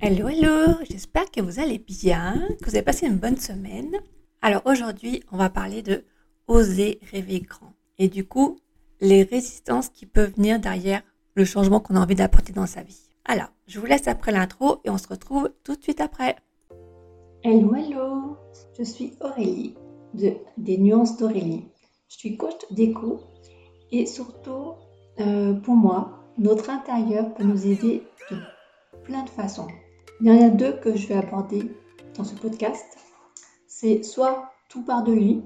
Hello, hello, j'espère que vous allez bien, que vous avez passé une bonne semaine. Alors aujourd'hui, on va parler de oser rêver grand. Et du coup, les résistances qui peuvent venir derrière le changement qu'on a envie d'apporter dans sa vie. Alors, je vous laisse après l'intro et on se retrouve tout de suite après. Hello, hello, je suis Aurélie de Des Nuances d'Aurélie. Je suis coach déco et surtout, euh, pour moi, notre intérieur peut nous aider de de. Il y en a deux que je vais aborder dans ce podcast. C'est soit tout part de lui,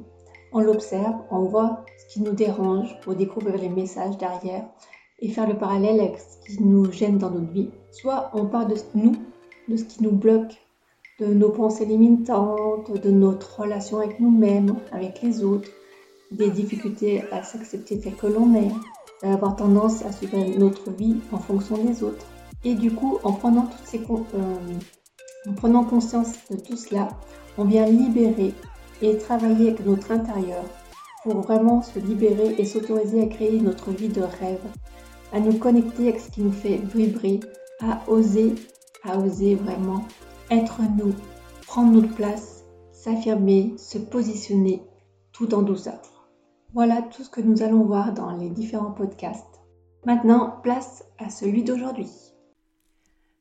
on l'observe, on voit ce qui nous dérange pour découvrir les messages derrière et faire le parallèle avec ce qui nous gêne dans notre vie. Soit on part de nous, de ce qui nous bloque, de nos pensées limitantes, de notre relation avec nous-mêmes, avec les autres, des difficultés à s'accepter tel que l'on est, avoir tendance à suivre notre vie en fonction des autres. Et du coup, en prenant, toutes ces, euh, en prenant conscience de tout cela, on vient libérer et travailler avec notre intérieur pour vraiment se libérer et s'autoriser à créer notre vie de rêve, à nous connecter avec ce qui nous fait vibrer, à oser, à oser vraiment être nous, prendre notre place, s'affirmer, se positionner tout en douceur. Voilà tout ce que nous allons voir dans les différents podcasts. Maintenant, place à celui d'aujourd'hui.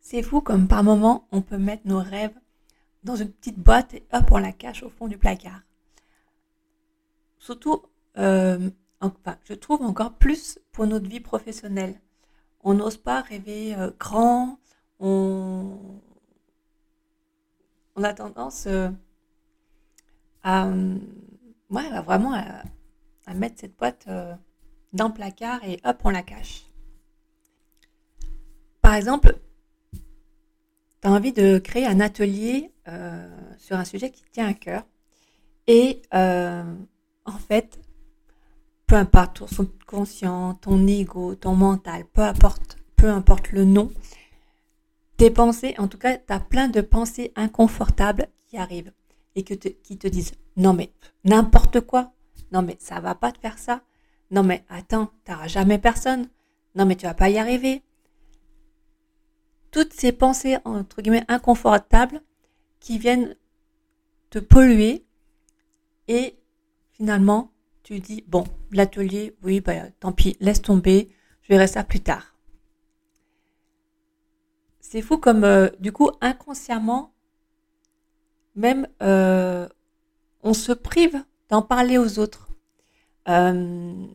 C'est fou comme par moment on peut mettre nos rêves dans une petite boîte et hop on la cache au fond du placard. Surtout, euh, je trouve encore plus pour notre vie professionnelle. On n'ose pas rêver euh, grand, on, a tendance euh, à, ouais, vraiment mettre cette boîte dans le placard et hop on la cache. Par exemple, tu as envie de créer un atelier euh, sur un sujet qui tient à cœur. Et euh, en fait, peu importe ton subconscient, ton ego, ton mental, peu importe, peu importe le nom, tes pensées, en tout cas, tu as plein de pensées inconfortables qui arrivent et qui te disent non mais n'importe quoi, non mais ça va pas te faire ça, non mais attends, tu n'auras jamais personne, non mais tu vas pas y arriver, toutes ces pensées, entre guillemets, inconfortables qui viennent te polluer et finalement, tu dis, bon, l'atelier, oui, bah, tant pis, laisse tomber, je verrai ça plus tard. C'est fou comme, euh, du coup, inconsciemment, même, euh, on se prive d'en parler aux autres. Euh,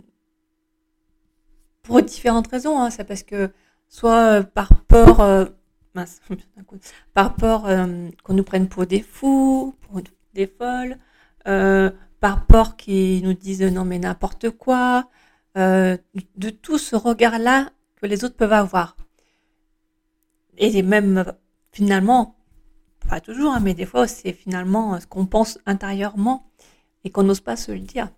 pour différentes raisons, hein, c'est parce que soit euh, par peur, euh, par peur euh, qu'on nous prenne pour des fous, pour des folles, par peur qu'ils nous disent non mais n'importe quoi, de tout ce regard-là que les autres peuvent avoir. Et même finalement, pas toujours, hein, mais des fois c'est finalement ce qu'on pense intérieurement et qu'on n'ose pas se le dire.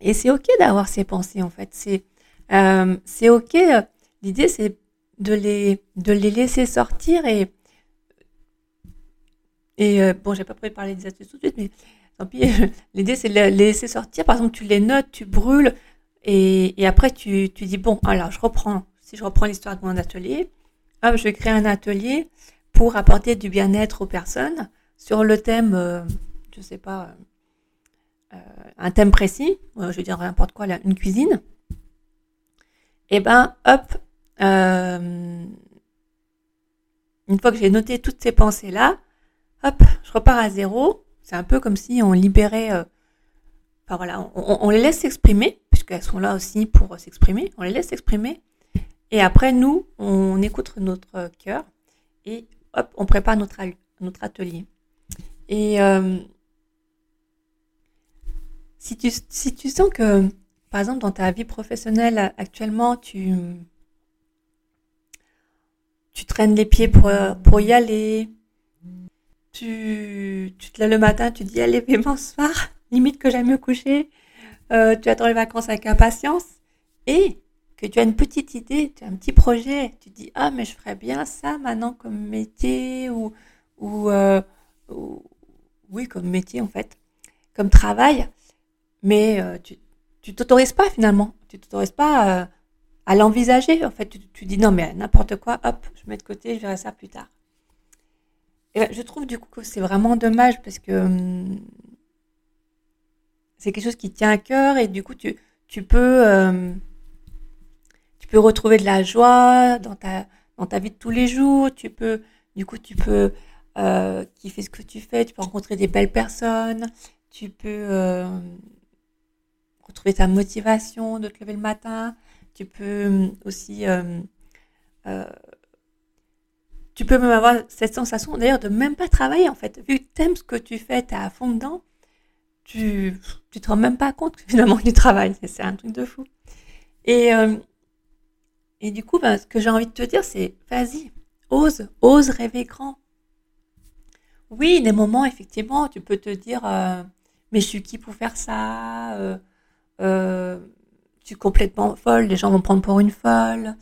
Et c'est ok d'avoir ces pensées en fait. C'est c'est ok L'idée, c'est de les, de les laisser sortir et, et euh, bon, j'ai pas prévu de parler des astuces tout de suite, mais tant pis. L'idée, c'est de les laisser sortir. Par exemple, tu les notes, tu brûles et, et après, tu, tu dis, bon, alors, je reprends. Si je reprends l'histoire de mon atelier, hop, je vais créer un atelier pour apporter du bien-être aux personnes sur le thème, euh, je sais pas, euh, un thème précis, je veux dire n'importe quoi, une cuisine. Et ben, hop, euh, une fois que j'ai noté toutes ces pensées-là, hop, je repars à zéro. C'est un peu comme si on libérait, euh, enfin voilà, on, les laisse s'exprimer, puisqu'elles sont là aussi pour s'exprimer. On les laisse s'exprimer. Et après, nous, on écoute notre cœur et hop, on prépare notre, atelier. Et euh, si, tu, si tu sens que, par exemple, dans ta vie professionnelle actuellement, tu tu traînes les pieds pour, pour y aller. Tu, tu te lèves le matin, tu dis allez, ce soir, limite que j'aime me coucher. Euh, tu attends les vacances avec impatience. Et que tu as une petite idée, tu as un petit projet, tu dis ah mais je ferais bien ça maintenant comme métier ou ou, euh, oui comme métier en fait, comme travail, mais euh, tu tu t'autorises pas finalement, tu t'autorises pas à l'envisager. En fait, tu, dis non, mais n'importe quoi, hop, je mets de côté, je verrai ça plus tard. Ben, je trouve du coup que c'est vraiment dommage parce que hum, c'est quelque chose qui tient à cœur et du coup, tu, peux, euh, tu peux retrouver de la joie dans ta, dans ta vie de tous les jours. Tu peux, du coup, tu peux euh, kiffer ce que tu fais. Tu peux rencontrer des belles personnes. Tu peux euh, retrouver ta motivation de te lever le matin. Tu peux hum, aussi, euh, euh, tu peux même avoir cette sensation d'ailleurs de même pas travailler en fait. Vu que tu aimes ce que tu fais, tu es à fond dedans, tu, tu te rends même pas compte finalement du travail. C'est un truc de fou. Et, euh, et du coup, ben, ce que j'ai envie de te dire, c'est vas-y, ose, ose rêver grand. Oui, des moments, effectivement, tu peux te dire, mais je suis qui pour faire ça? Complètement folle, les gens vont prendre pour une folle.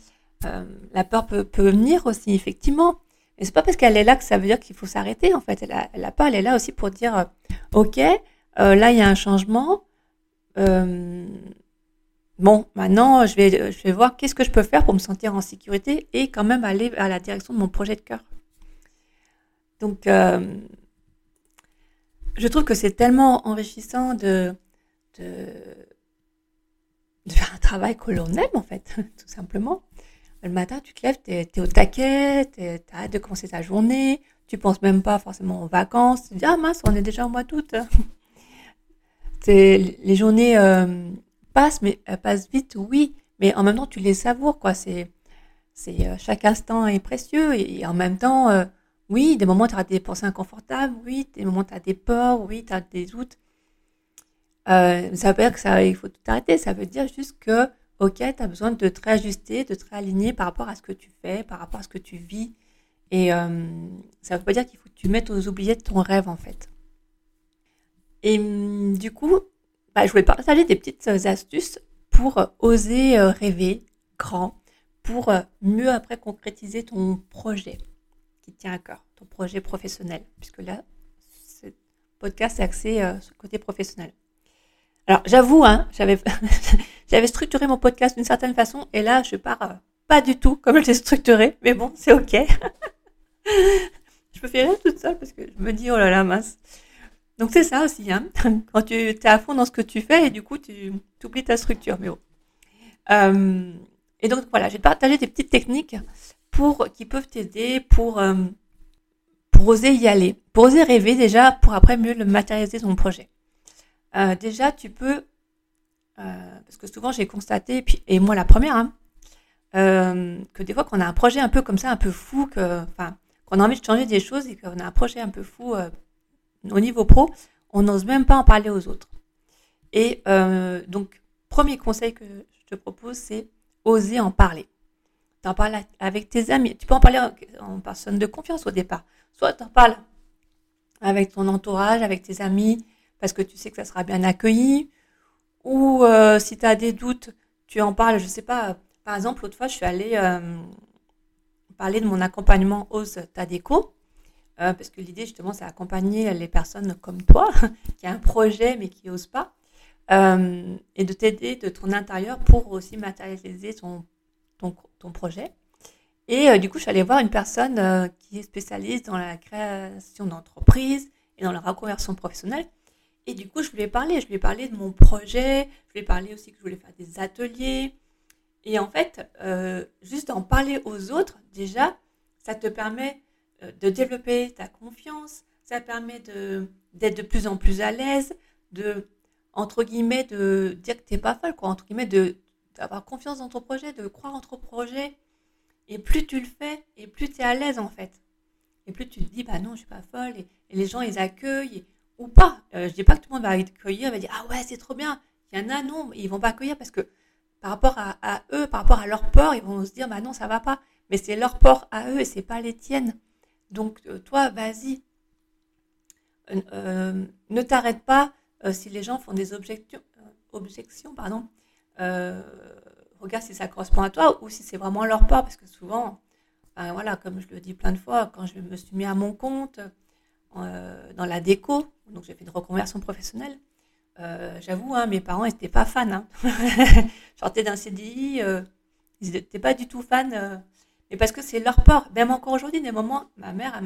Euh, la peur peut, venir aussi, effectivement. Mais c'est pas parce qu'elle est là que ça veut dire qu'il faut s'arrêter, en fait. Elle la peur, elle est là aussi pour dire, euh, OK, euh, là, il y a un changement. bon, maintenant, je vais, je vais voir qu'est-ce que je peux faire pour me sentir en sécurité et quand même aller à la direction de mon projet de cœur. Donc, je trouve que c'est tellement enrichissant de, de de faire un travail que l'on aime, en fait, tout simplement. Le matin, tu te lèves, tu es, au taquet, tu as hâte de commencer ta journée, tu penses même pas forcément aux vacances, tu te dis, ah mince, on est déjà au mois d'août. les journées euh, passent, mais elles passent vite, oui, mais en même temps, tu les savoures, quoi. C'est, c'est euh, chaque instant est précieux et, en même temps, euh, oui, des moments tu as des pensées inconfortables, oui, des moments tu as des peurs, oui, tu as des doutes, euh, ça veut dire que ça, il faut tout arrêter. Ça veut dire juste que, ok, tu as besoin de te réajuster, de te réaligner par rapport à ce que tu fais, par rapport à ce que tu vis. Et euh, ça veut pas dire qu'il faut que tu mettes aux oubliettes ton rêve, en fait. Et hum, du coup, bah, je voulais partager des petites astuces pour oser euh, rêver grand, pour mieux après concrétiser ton projet qui tient à cœur, ton projet professionnel, puisque là, ce podcast est axé sur le côté professionnel. Alors j'avoue, hein, j'avais j'avais structuré mon podcast d'une certaine façon et là je pars euh, pas du tout comme je l'ai structuré, mais bon c'est ok. je me fais rien toute seule parce que je me dis oh là là mince. Donc c'est ça aussi, hein, quand tu es à fond dans ce que tu fais et du coup tu oublies ta structure, mais bon. Euh, et donc voilà, je vais te partager des petites techniques pour qui peuvent t'aider pour euh, pour oser y aller, pour oser rêver déjà, pour après mieux le matérialiser ton projet. Euh, déjà, tu peux, euh, parce que souvent j'ai constaté, et, moi la première, hein, euh, que des fois qu'on a un projet un peu comme ça, un peu fou, que, qu'on a envie de changer des choses et qu'on a un projet un peu fou au niveau pro, on n'ose même pas en parler aux autres. Et donc, premier conseil que je te propose, c'est oser en parler. Tu en parles avec tes amis. Tu peux en parler en personne de confiance au départ. Soit tu en parles avec ton entourage, avec tes amis, parce que tu sais que ça sera bien accueilli. Ou euh, si tu as des doutes, tu en parles, je sais pas. Par exemple, l'autre fois, je suis allée euh, parler de mon accompagnement Ose Tadeco. Euh, parce que l'idée, justement, c'est accompagner les personnes comme toi, qui a un projet mais qui n'osent pas. et de t'aider de ton intérieur pour aussi matérialiser ton, ton projet. Et du coup, je suis allée voir une personne qui est spécialiste dans la création d'entreprises et dans la reconversion professionnelle. Et du coup, je lui ai parlé, je lui ai parlé de mon projet, je lui ai parlé aussi que je voulais faire des ateliers. Et en fait, euh, juste en parler aux autres, déjà, ça te permet euh, de développer ta confiance, ça permet d'être de plus en plus à l'aise, de, entre guillemets, de dire que tu n'es pas folle, quoi, entre guillemets, d'avoir confiance dans ton projet, de croire en ton projet. Et plus tu le fais, et plus tu es à l'aise, en fait. Et plus tu te dis, bah non, je suis pas folle, et, les gens, ils accueillent, ou pas. Euh, je dis pas que tout le monde va accueillir, va dire ah ouais c'est trop bien. Il y en a non, ils vont pas accueillir parce que par rapport à, eux, par rapport à leur peur, ils vont se dire bah non ça va pas. Mais c'est leur peur à eux et c'est pas les tiennes. Donc euh, toi vas-y, euh, ne t'arrête pas si les gens font des objections, objections pardon. regarde si ça correspond à toi ou si c'est vraiment leur peur parce que souvent, ben voilà comme je le dis plein de fois, quand je me suis mis à mon compte dans la déco, donc j'ai fait une reconversion professionnelle. Euh, j'avoue, hein, mes parents n'étaient pas fans. Hein. je sortais d'un CDI, euh, Ils n'étaient pas du tout fans, euh, mais parce que c'est leur peur. Même encore aujourd'hui, des moments, ma mère,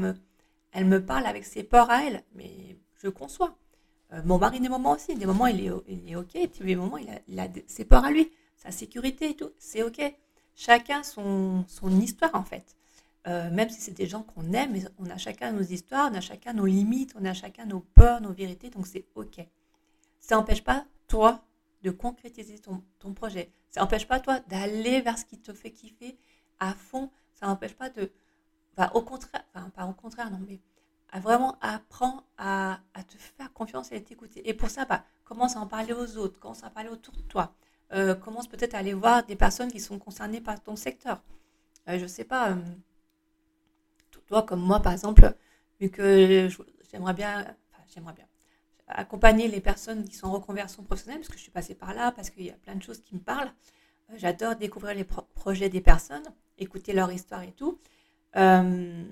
elle me, parle avec ses peurs à elle, mais je conçois. Euh, mon mari, des moments aussi, des moments, il est, il est OK, et des moments, il a, ses peurs à lui, sa sécurité et tout, c'est OK. Chacun son histoire, en fait. Euh, même si c'est des gens qu'on aime, on a chacun nos histoires, on a chacun nos limites, on a chacun nos peurs, nos vérités, donc c'est OK. Ça n'empêche pas, toi, de concrétiser ton, projet. Ça n'empêche pas, toi, d'aller vers ce qui te fait kiffer à fond. Ça n'empêche pas de. au contraire, enfin, pas au contraire, non, mais vraiment apprendre à, te faire confiance et à t'écouter. Et pour ça, bah, commence à en parler aux autres, commence à parler autour de toi. Euh, commence peut-être à aller voir des personnes qui sont concernées par ton secteur. Euh, je ne sais pas, toi comme moi par exemple, vu que j'aimerais bien, enfin, j'aimerais bien accompagner les personnes qui sont en reconversion professionnelle, parce que je suis passée par là, parce qu'il y a plein de choses qui me parlent. J'adore découvrir les projets des personnes, écouter leur histoire et tout. Euh,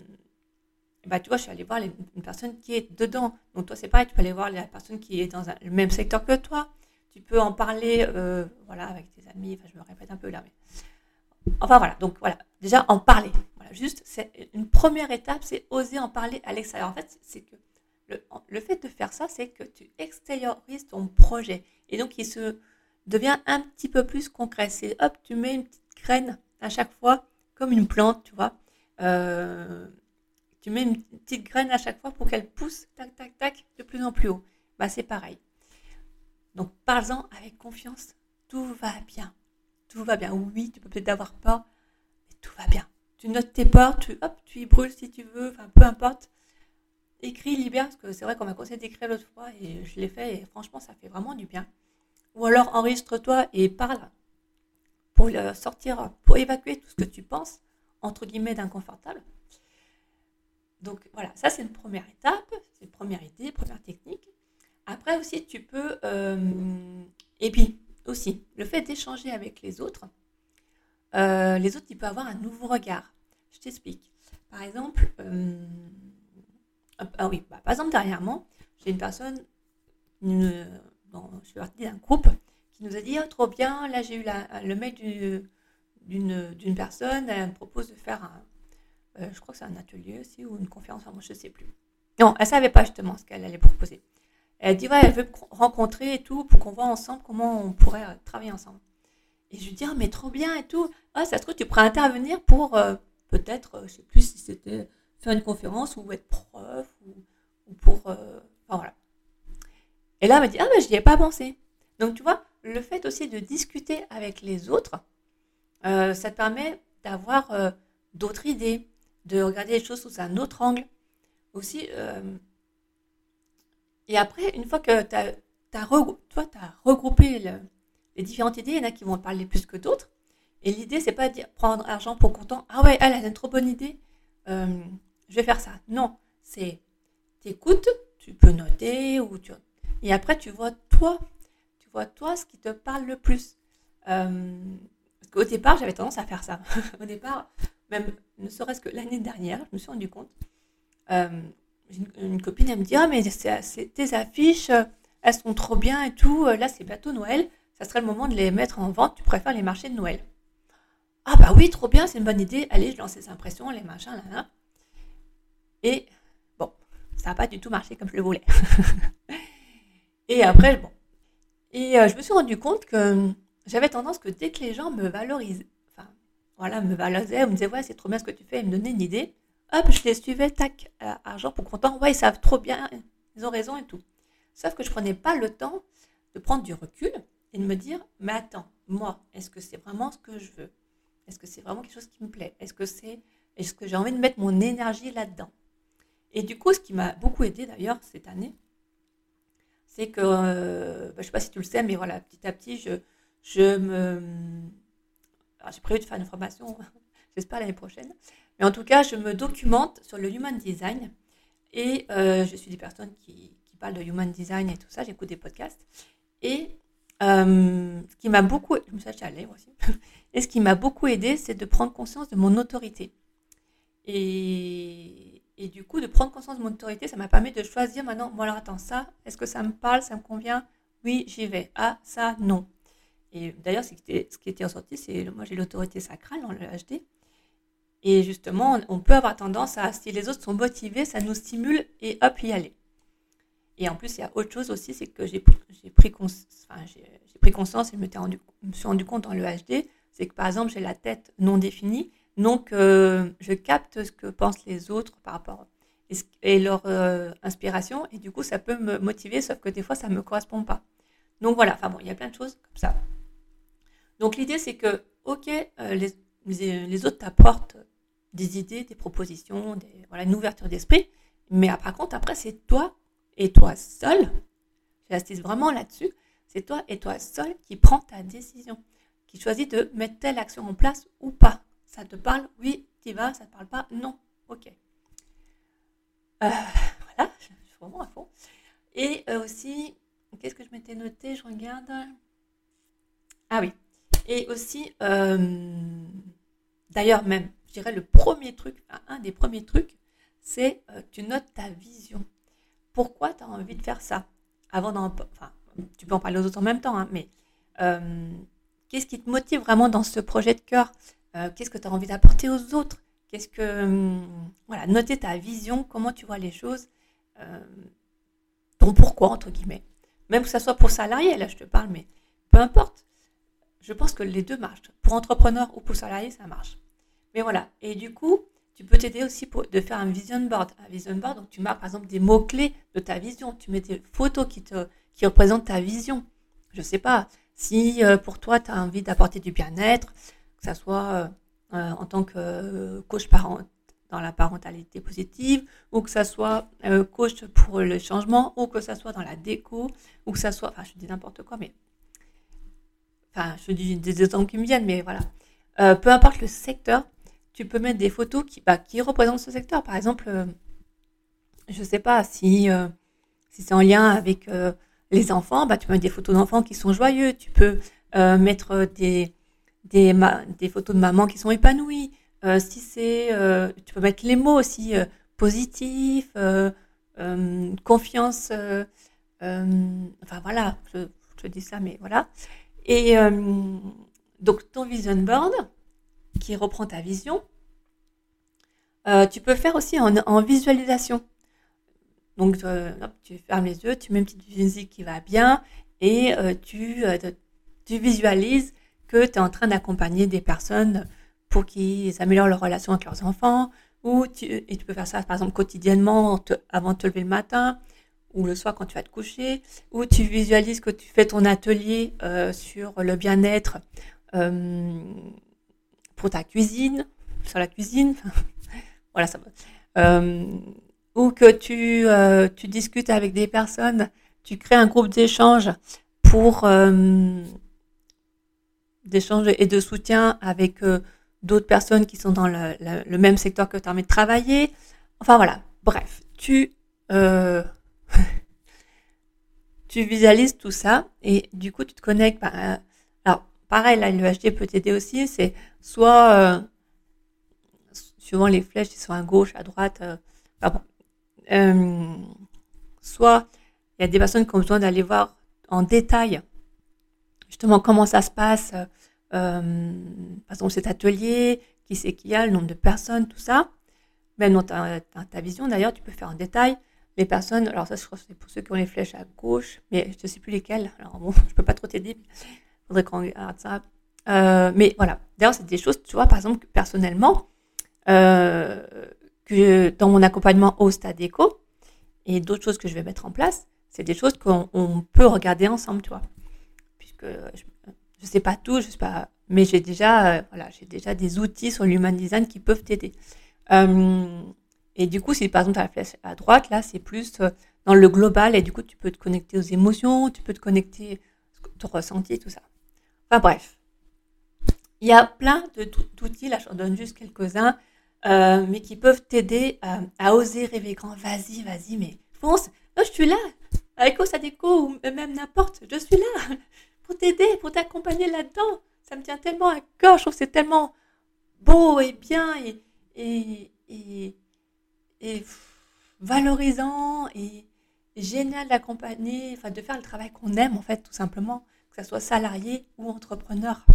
bah, tu vois, je suis allée voir une personne qui est dedans. Donc, toi, c'est pareil, tu peux aller voir la personne qui est dans le même secteur que toi. Tu peux en parler euh, voilà, avec tes amis. Enfin, je me répète un peu là. Mais... Enfin, voilà. Donc, voilà. Déjà, en parler. Juste, c'est une première étape, c'est oser en parler à l'extérieur. En fait, c'est que le, le, fait de faire ça, c'est que tu extériorises ton projet. Et donc, il se devient un petit peu plus concret. C'est hop, tu mets une petite graine à chaque fois, comme une plante, tu vois. Euh, tu mets une petite graine à chaque fois pour qu'elle pousse, tac, tac, tac, de plus en plus haut. Bah, c'est pareil. Donc, parle-en avec confiance. Tout va bien. Tout va bien. Oui, tu peux peut-être avoir peur, mais tout va bien. Tu notes tes peurs, tu, hop, tu y brûles si tu veux, enfin, peu importe. Écris, libère, parce que c'est vrai qu'on m'a conseillé d'écrire l'autre fois et je l'ai fait et franchement, ça fait vraiment du bien. Ou alors, enregistre-toi et parle pour sortir, pour évacuer tout ce que tu penses, entre guillemets, d'inconfortable. Donc voilà, ça c'est une première étape, c'est une première idée, première technique. Après aussi, tu peux... Euh, et puis aussi, le fait d'échanger avec les autres, euh, les autres, ils peuvent avoir un nouveau regard. Je t'explique. Par exemple, euh, ah oui, bah, par exemple, dernièrement, j'ai une personne, je suis partie d'un groupe, qui nous a dit oh, trop bien, là j'ai eu le mail d'une personne, elle me propose de faire un, euh, je crois que c'est un atelier aussi ou une conférence, je ne sais plus. Non, elle ne savait pas justement ce qu'elle allait proposer. Elle dit, ouais, elle veut rencontrer et tout pour qu'on voit ensemble comment on pourrait travailler ensemble. Et je lui dis, ah, mais trop bien et tout. Ah, ça se trouve, tu pourrais intervenir pour euh, peut-être, je ne sais plus si c'était faire une conférence ou être prof ou, pour. enfin, voilà. Et là, elle me dit, ah, mais je n'y ai pas pensé. Donc, tu vois, le fait aussi de discuter avec les autres, ça te permet d'avoir d'autres idées, de regarder les choses sous un autre angle. Aussi, euh, et après, une fois que tu as, as regroupé les différentes idées, il y en a qui vont parler plus que d'autres. Et l'idée, c'est pas de prendre argent pour content. Ah ouais, elle, a une trop bonne idée. Euh, je vais faire ça. Non, c'est t'écoutes, tu peux noter ou tu et après tu vois toi, tu vois toi ce qui te parle le plus. Euh, parce qu'au départ, j'avais tendance à faire ça. Au départ, même ne serait-ce que l'année dernière, je me suis rendu compte. Euh, une, copine, elle me dit Ah, mais tes affiches, elles sont trop bien et tout. Là, c'est bientôt Noël. Ça serait le moment de les mettre en vente. Tu préfères les marchés de Noël Ah, bah oui, trop bien, c'est une bonne idée. Allez, je lance ces impressions, les machins, là, là. Et bon, ça n'a pas du tout marché comme je le voulais. et après, bon. Et euh, je me suis rendu compte que j'avais tendance que dès que les gens me valorisent, voilà, me valorisaient, me disaient, ouais, c'est trop bien ce que tu fais, ils me donnaient une idée. Hop, je les suivais, tac, argent pour content, ouais, ils savent trop bien, ils ont raison et tout. Sauf que je prenais pas le temps de prendre du recul et de me dire, mais attends, moi, est-ce que c'est vraiment ce que je veux? Est-ce que c'est vraiment quelque chose qui me plaît? Est-ce que c'est, est-ce que j'ai envie de mettre mon énergie là-dedans? Et du coup, ce qui m'a beaucoup aidé d'ailleurs cette année, c'est que, euh, bah, je ne sais pas si tu le sais, mais voilà, petit à petit, je, je me j'ai prévu de faire une formation, j'espère l'année prochaine. Mais en tout cas, je me documente sur le human design et euh, je suis des personnes qui, parlent de human design et tout ça. J'écoute des podcasts. Et euh, ce qui m'a beaucoup, je me suis moi aussi. Et ce qui m'a beaucoup aidé, c'est de prendre conscience de mon autorité. Et, du coup, de prendre conscience de mon autorité, ça m'a permis de choisir maintenant, bon alors attends, ça, est-ce que ça me parle, ça me convient? Oui, j'y vais. Ah, ça, non. Et d'ailleurs, ce qui était ressorti, c'est moi j'ai l'autorité sacrale dans le HD. Et justement, on peut avoir tendance à, si les autres sont motivés, ça nous stimule et hop, y aller. Et en plus, il y a autre chose aussi, c'est que j'ai pris, pris conscience et me, me, suis rendu compte dans le HD, c'est que par exemple, j'ai la tête non définie, donc euh, je capte ce que pensent les autres par rapport et, leur euh, inspiration, et du coup, ça peut me motiver, sauf que des fois, ça ne me correspond pas. Donc voilà, enfin bon, il y a plein de choses comme ça. Donc l'idée, c'est que, ok, euh, les, les, autres t'apportent des idées, des propositions, voilà, une ouverture d'esprit, mais par contre, après, c'est toi et toi seul, j'insiste vraiment là-dessus, c'est toi et toi seul qui prends ta décision, qui choisis de mettre telle action en place ou pas. Ça te parle Oui, tu vas, ça te parle pas Non, ok. Euh, voilà, je suis vraiment à fond. Et euh, aussi, qu'est-ce que je m'étais noté Je regarde. Ah oui. Et aussi, euh, d'ailleurs même, je dirais le premier truc, un des premiers trucs, c'est tu notes ta vision. Pourquoi tu as envie de faire ça Avant d'en, tu peux en parler aux autres en même temps, hein, mais qu'est-ce qui te motive vraiment dans ce projet de cœur? Qu'est-ce que tu as envie d'apporter aux autres? Qu'est-ce que. Hum, voilà, noter ta vision, comment tu vois les choses, euh, ton pourquoi, entre guillemets. Même que ça soit pour salarié, là, je te parle, mais peu importe. Je pense que les deux marchent. Pour entrepreneur ou pour salarié, ça marche. Mais voilà. Et du coup, tu peux t'aider aussi de faire un vision board. Un vision board, donc tu marques par exemple des mots-clés de ta vision. Tu mets des photos qui, te, qui représentent ta vision. Je ne sais pas. Si euh, pour toi, tu as envie d'apporter du bien-être, que ça soit. Euh, euh, en tant que coach parent dans la parentalité positive, ou que ça soit coach pour le changement, ou que ça soit dans la déco, ou que ça soit, enfin je dis n'importe quoi, mais enfin je dis des exemples qui me viennent, mais voilà. peu importe le secteur, tu peux mettre des photos qui, bah, représentent ce secteur. Par exemple, je ne sais pas si, si c'est en lien avec les enfants, bah, tu peux mettre des photos d'enfants qui sont joyeux, tu peux mettre des, photos de maman qui sont épanouies. Euh, si c'est, euh, tu peux mettre les mots aussi euh, positif, confiance. enfin voilà, je, je, dis ça, mais voilà. Et donc ton vision board qui reprend ta vision, tu peux faire aussi en, visualisation. Donc tu fermes les yeux, tu mets une petite musique qui va bien et tu, tu visualises que tu es en train d'accompagner des personnes pour qu'ils améliorent leur relation avec leurs enfants, ou tu, et tu peux faire ça par exemple quotidiennement avant de te lever le matin, ou le soir quand tu vas te coucher, ou tu visualises que tu fais ton atelier euh, sur le bien-être euh, pour ta cuisine, sur la cuisine, voilà ça. Euh, ou que tu, tu discutes avec des personnes, tu crées un groupe d'échange pour d'échange et de soutien avec euh, d'autres personnes qui sont dans le, même secteur que tu as envie de travailler. Enfin voilà, bref, tu, euh, visualises tout ça et du coup tu te connectes. Bah, pareil, là, le HD peut t'aider aussi, c'est soit euh, suivant les flèches qui sont à gauche, à droite, pardon, soit il y a des personnes qui ont besoin d'aller voir en détail justement comment ça se passe, euh, par exemple cet atelier, qui c'est qui a, le nombre de personnes, tout ça. Même dans ta, vision, d'ailleurs, tu peux faire en détail les personnes. Alors ça, je crois que c'est pour ceux qui ont les flèches à gauche, mais je ne sais plus lesquelles. Alors bon, je peux pas trop t'aider. Faudrait qu'on regarde ça. Euh, mais voilà. D'ailleurs, c'est des choses, tu vois, par exemple, personnellement, euh, que dans mon accompagnement au stade éco et d'autres choses que je vais mettre en place, c'est des choses qu'on peut regarder ensemble, tu vois que je ne sais pas tout, je sais pas, mais j'ai déjà, euh, voilà, j'ai déjà des outils sur l'human design qui peuvent t'aider. Et du coup, si par exemple tu as la flèche à droite, là, c'est plus dans le global et du coup, tu peux te connecter aux émotions, tu peux te connecter ton ressenti, tout ça. Enfin bref, il y a plein d'outils, là, je donne juste quelques-uns, mais qui peuvent t'aider à, oser rêver grand. Vas-y, vas-y, mais fonce. je suis là, avec Osadeco ou même n'importe, je suis là pour t'aider, pour t'accompagner là-dedans. Ça me tient tellement à cœur, je trouve que c'est tellement beau et bien et, et, et, valorisant et génial d'accompagner, enfin de faire le travail qu'on aime en fait tout simplement, soit salarié ou entrepreneur.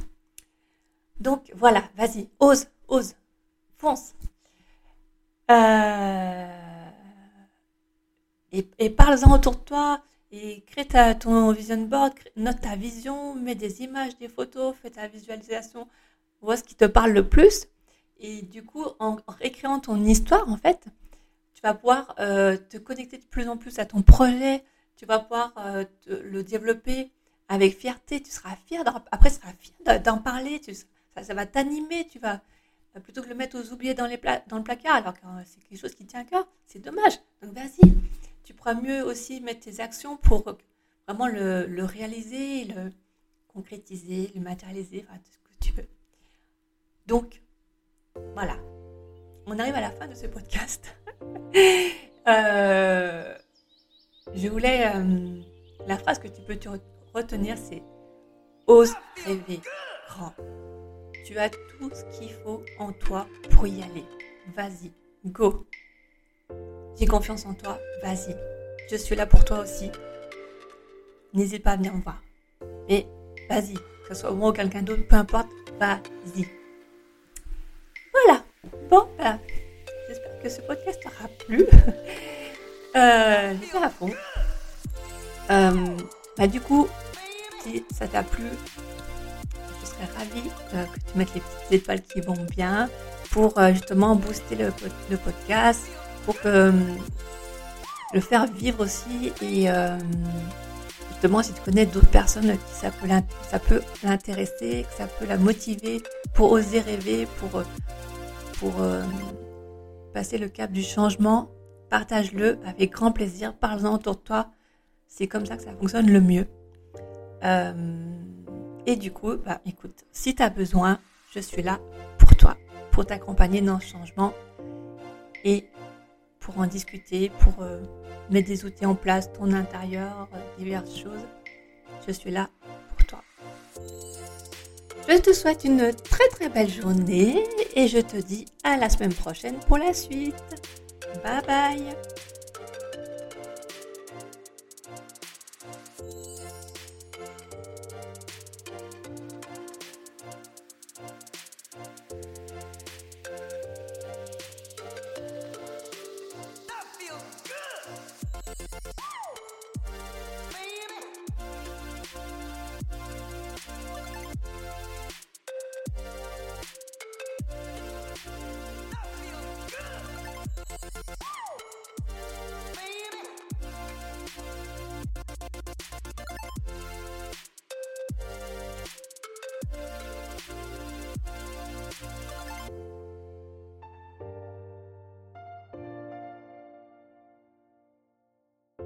Donc voilà, vas-y, ose, ose, fonce. Euh, et, parle-en autour de toi et crée ton vision board, note ta vision, mets des images, des photos, fais ta visualisation, vois ce qui te parle le plus. Et du coup, en réécrivant ton histoire, en fait, tu vas pouvoir euh, te connecter de plus en plus à ton projet, tu vas pouvoir euh, le développer avec fierté, tu seras fier, après tu seras fier d'en parler, tu, ça, va t'animer, tu vas, euh, plutôt que le mettre aux oubliés dans, les dans le placard, alors que c'est quelque chose qui tient à cœur, c'est dommage. Donc vas-y, tu pourras mieux aussi mettre tes actions pour vraiment le, réaliser, le concrétiser, le matérialiser, enfin, tout ce que tu veux. Donc, voilà. On arrive à la fin de ce podcast. euh, je voulais. Euh, la phrase que tu peux te retenir, c'est Ose rêver grand. Tu as tout ce qu'il faut en toi pour y aller. Vas-y, go. J'ai confiance en toi, vas-y. Je suis là pour toi aussi. N'hésite pas à venir me voir. Et vas-y, que ce soit moi ou quelqu'un d'autre, peu importe, vas-y. Voilà. Bon, ben, j'espère que ce podcast t'aura plu. euh, à fond. Euh, bah, du coup, si ça t'a plu, je serais ravie euh, que tu mettes les petites étoiles qui vont bien pour euh, justement booster le, le, podcast, pour que le faire vivre aussi et justement si tu connais d'autres personnes qui ça peut, ça peut l'intéresser, que ça peut la motiver pour oser rêver, pour, pour passer le cap du changement, partage-le avec grand plaisir, parle-en autour de toi. C'est comme ça que ça fonctionne le mieux. Euh, et du coup, bah, écoute, si tu as besoin, je suis là pour toi, pour t'accompagner dans ce changement et pour en discuter, pour euh, mettre des outils en place, ton intérieur, euh, diverses choses. Je suis là pour toi. Je te souhaite une très très belle journée et je te dis à la semaine prochaine pour la suite. Bye bye